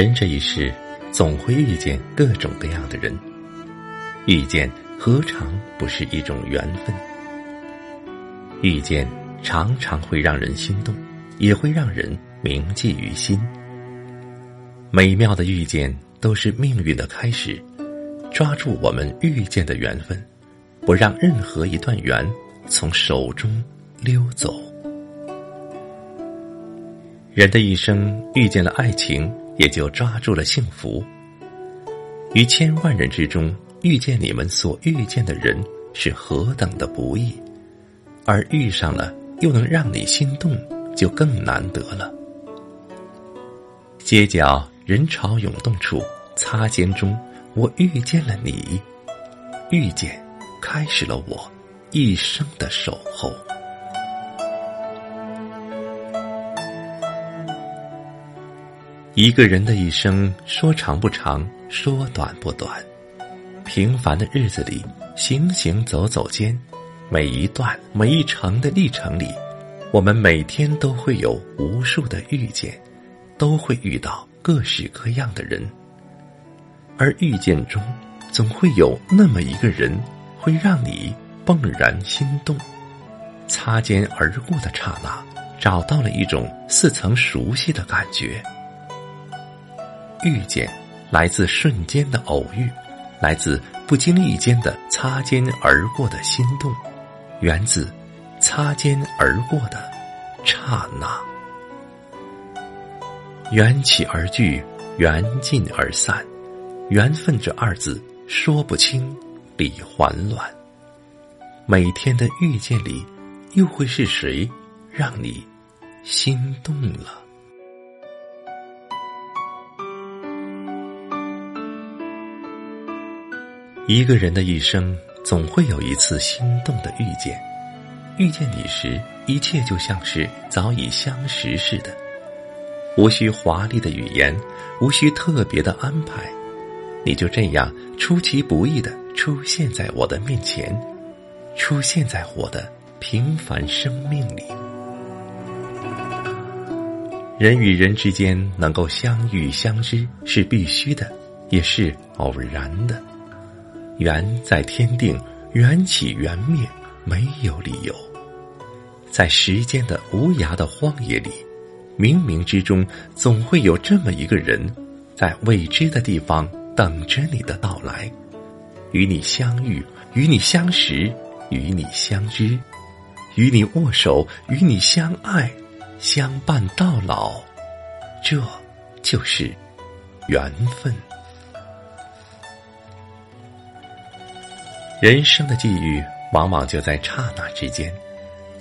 人这一世，总会遇见各种各样的人，遇见何尝不是一种缘分？遇见常常会让人心动，也会让人铭记于心。美妙的遇见都是命运的开始，抓住我们遇见的缘分，不让任何一段缘从手中溜走。人的一生遇见了爱情。也就抓住了幸福。于千万人之中遇见你们所遇见的人是何等的不易，而遇上了又能让你心动，就更难得了。街角人潮涌动处，擦肩中，我遇见了你，遇见，开始了我一生的守候。一个人的一生，说长不长，说短不短。平凡的日子里，行行走走间，每一段每一程的历程里，我们每天都会有无数的遇见，都会遇到各式各样的人。而遇见中，总会有那么一个人，会让你怦然心动。擦肩而过的刹那，找到了一种似曾熟悉的感觉。遇见，来自瞬间的偶遇，来自不经意间的擦肩而过的心动，源自擦肩而过的刹那。缘起而聚，缘尽而散，缘分这二字说不清，理还乱。每天的遇见里，又会是谁让你心动了？一个人的一生，总会有一次心动的遇见。遇见你时，一切就像是早已相识似的，无需华丽的语言，无需特别的安排，你就这样出其不意的出现在我的面前，出现在我的平凡生命里。人与人之间能够相遇相知是必须的，也是偶然的。缘在天定，缘起缘灭，没有理由。在时间的无涯的荒野里，冥冥之中总会有这么一个人，在未知的地方等着你的到来，与你相遇，与你相识，与你相知，与你握手，与你相爱，相伴到老，这就是缘分。人生的际遇往往就在刹那之间，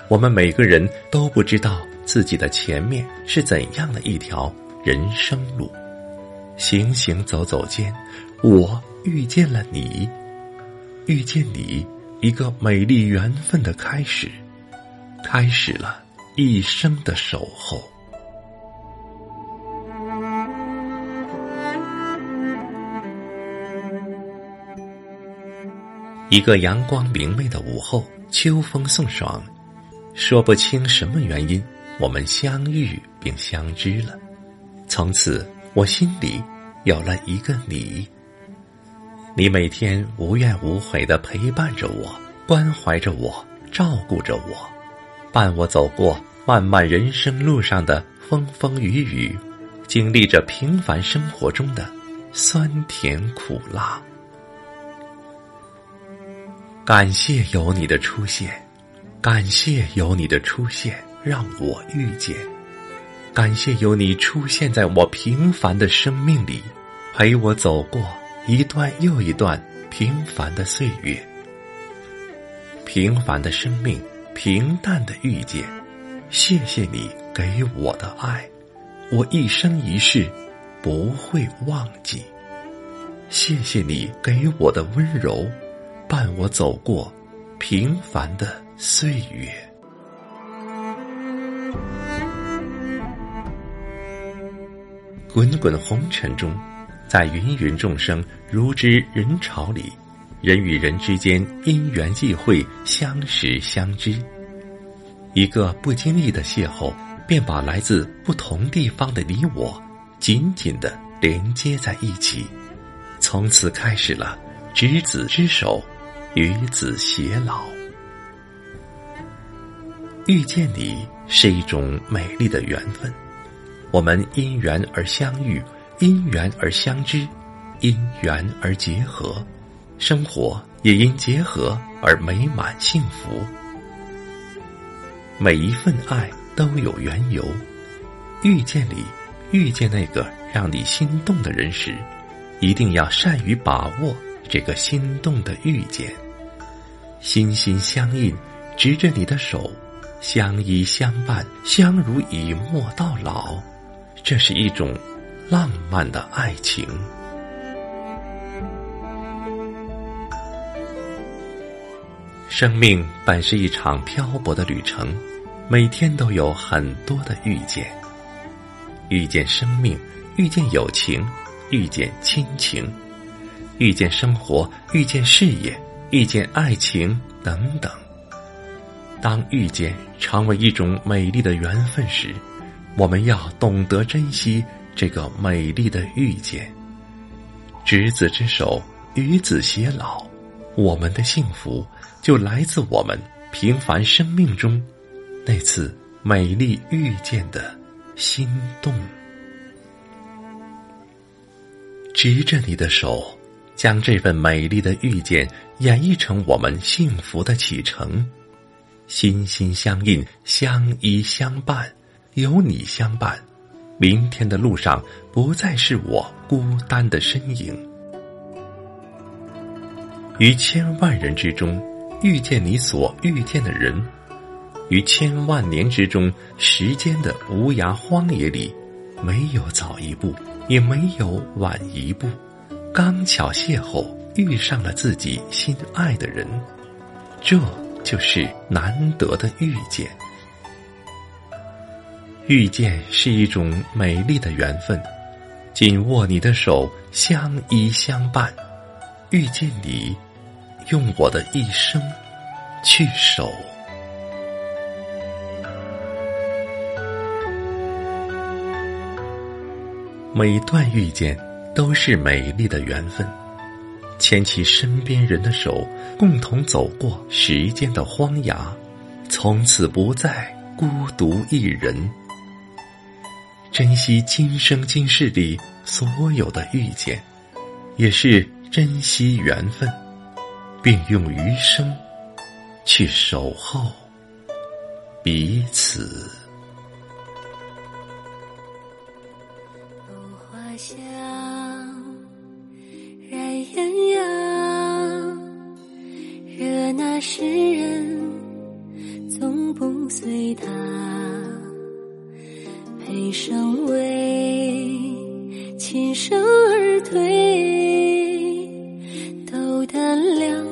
我们每个人都不知道自己的前面是怎样的一条人生路。行行走走间，我遇见了你，遇见你，一个美丽缘分的开始，开始了一生的守候。一个阳光明媚的午后，秋风送爽，说不清什么原因，我们相遇并相知了。从此，我心里有了一个你。你每天无怨无悔的陪伴着我，关怀着我，照顾着我，伴我走过漫漫人生路上的风风雨雨，经历着平凡生活中的酸甜苦辣。感谢有你的出现，感谢有你的出现让我遇见，感谢有你出现在我平凡的生命里，陪我走过一段又一段平凡的岁月。平凡的生命，平淡的遇见，谢谢你给我的爱，我一生一世不会忘记。谢谢你给我的温柔。伴我走过平凡的岁月，滚滚红尘中，在芸芸众生如织人潮里，人与人之间因缘际会，相识相知。一个不经意的邂逅，便把来自不同地方的你我紧紧的连接在一起，从此开始了执子之手，与子偕老。遇见你是一种美丽的缘分，我们因缘而相遇，因缘而相知，因缘而结合，生活也因结合而美满幸福。每一份爱都有缘由，遇见你，遇见那个让你心动的人时，一定要善于把握这个心动的遇见，心心相印，执着你的手，相依相伴，相濡以沫到老，这是一种浪漫的爱情。生命本是一场漂泊的旅程，每天都有很多的遇见：遇见生命，遇见友情，遇见亲情，遇见生活，遇见事业，遇见爱情等等。当遇见成为一种美丽的缘分时，我们要懂得珍惜这个美丽的遇见。执子之手，与子偕老，我们的幸福。就来自我们平凡生命中那次美丽遇见的心动。执着你的手，将这份美丽的遇见演绎成我们幸福的启程。心心相印，相依相伴，有你相伴，明天的路上不再是我孤单的身影。于千万人之中。遇见你所遇见的人，于千万年之中，时间的无涯荒野里，没有早一步，也没有晚一步，刚巧邂逅，遇上了自己心爱的人，这就是难得的遇见。遇见是一种美丽的缘分，紧握你的手，相依相伴，遇见你。用我的一生去守。每一段遇见都是美丽的缘分，牵起身边人的手，共同走过时间的荒崖，从此不再孤独一人。珍惜今生今世里所有的遇见，也是珍惜缘分。并用余生去守候彼此。花香那诗人总不随他，悲声为琴声而退，斗胆了。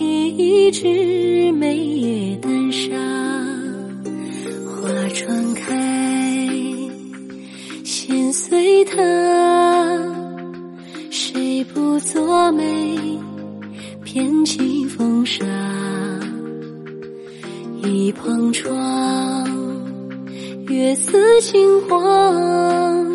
一枝梅叶淡沙，花窗开，心随他。谁不作美，偏情窗窗，月色轻黄。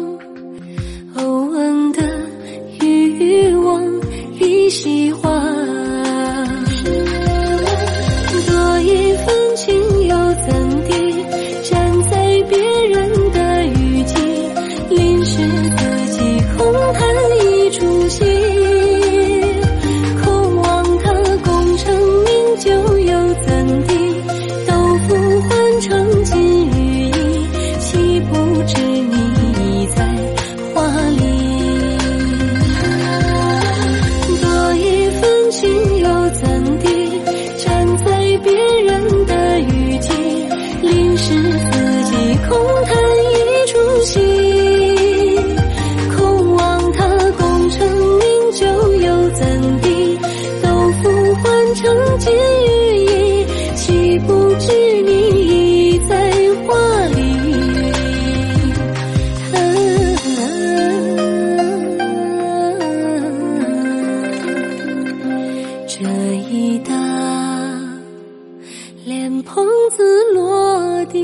云雨衣，岂不知你已在花里。这一搭莲蓬子落地。